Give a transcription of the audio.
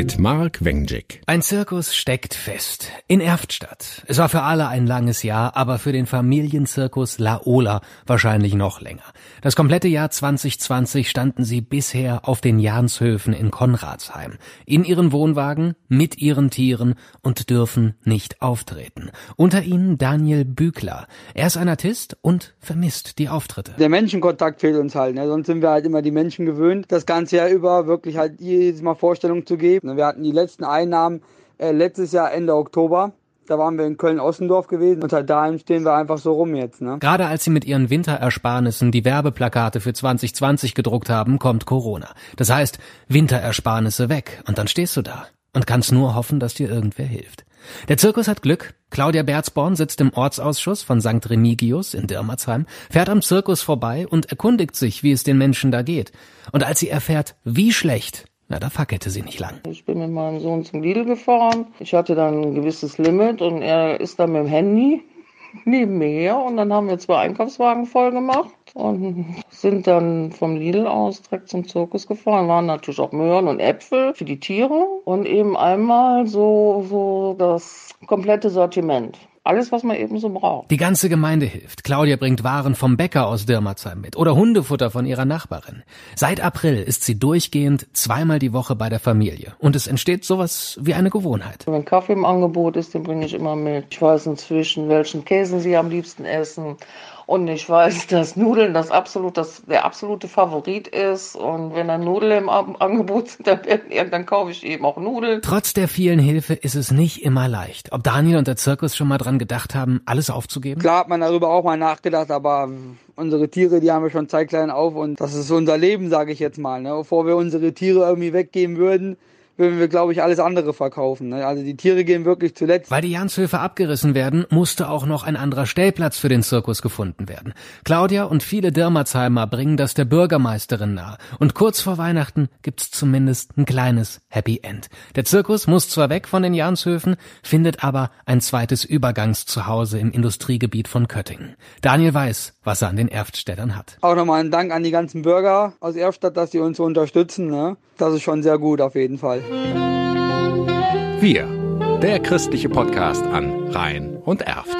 Mit Mark Wengick. Ein Zirkus steckt fest. In Erftstadt. Es war für alle ein langes Jahr, aber für den Familienzirkus Laola wahrscheinlich noch länger. Das komplette Jahr 2020 standen sie bisher auf den Janshöfen in Konradsheim. In ihren Wohnwagen, mit ihren Tieren und dürfen nicht auftreten. Unter ihnen Daniel Bügler. Er ist ein Artist und vermisst die Auftritte. Der Menschenkontakt fehlt uns halt. Ne? Sonst sind wir halt immer die Menschen gewöhnt, das ganze Jahr über wirklich halt jedes Mal Vorstellungen zu geben. Wir hatten die letzten Einnahmen äh, letztes Jahr Ende Oktober. Da waren wir in Köln-Ossendorf gewesen und halt dahin stehen wir einfach so rum jetzt. Ne? Gerade als sie mit ihren Winterersparnissen die Werbeplakate für 2020 gedruckt haben, kommt Corona. Das heißt, Winterersparnisse weg und dann stehst du da und kannst nur hoffen, dass dir irgendwer hilft. Der Zirkus hat Glück. Claudia Berzborn sitzt im Ortsausschuss von St. Remigius in Dirmerzheim, fährt am Zirkus vorbei und erkundigt sich, wie es den Menschen da geht. Und als sie erfährt, wie schlecht na, da fackelte sie nicht lang. Ich bin mit meinem Sohn zum Lidl gefahren. Ich hatte dann ein gewisses Limit und er ist dann mit dem Handy neben mir her und dann haben wir zwei Einkaufswagen voll gemacht und sind dann vom Lidl aus direkt zum Zirkus gefahren. Waren natürlich auch Möhren und Äpfel für die Tiere und eben einmal so, so das komplette Sortiment. Alles, was man eben so braucht. Die ganze Gemeinde hilft. Claudia bringt Waren vom Bäcker aus Dirmerzheim mit oder Hundefutter von ihrer Nachbarin. Seit April ist sie durchgehend zweimal die Woche bei der Familie. Und es entsteht sowas wie eine Gewohnheit. Wenn Kaffee im Angebot ist, den bringe ich immer mit. Ich weiß inzwischen, welchen Käse sie am liebsten essen. Und ich weiß, dass Nudeln das absolut, das, der absolute Favorit ist. Und wenn dann Nudeln im Angebot sind, dann, dann kaufe ich eben auch Nudeln. Trotz der vielen Hilfe ist es nicht immer leicht. Ob Daniel und der Zirkus schon mal dran gedacht haben, alles aufzugeben? Klar hat man darüber auch mal nachgedacht, aber unsere Tiere, die haben wir schon zeitklein auf und das ist unser Leben, sage ich jetzt mal. Ne? Bevor wir unsere Tiere irgendwie weggeben würden, würden wir, glaube ich, alles andere verkaufen. Ne? Also die Tiere gehen wirklich zuletzt. Weil die Janshöfe abgerissen werden, musste auch noch ein anderer Stellplatz für den Zirkus gefunden werden. Claudia und viele Dirmerzheimer bringen das der Bürgermeisterin nahe. Und kurz vor Weihnachten gibt's zumindest ein kleines Happy End. Der Zirkus muss zwar weg von den Janshöfen, findet aber ein zweites Übergangszuhause im Industriegebiet von Köttingen. Daniel weiß, was er an den Erftstädtern hat. Auch nochmal ein Dank an die ganzen Bürger aus Erftstadt, dass sie uns so unterstützen. Ne? Das ist schon sehr gut auf jeden Fall. Wir, der christliche Podcast an Rhein und Erft.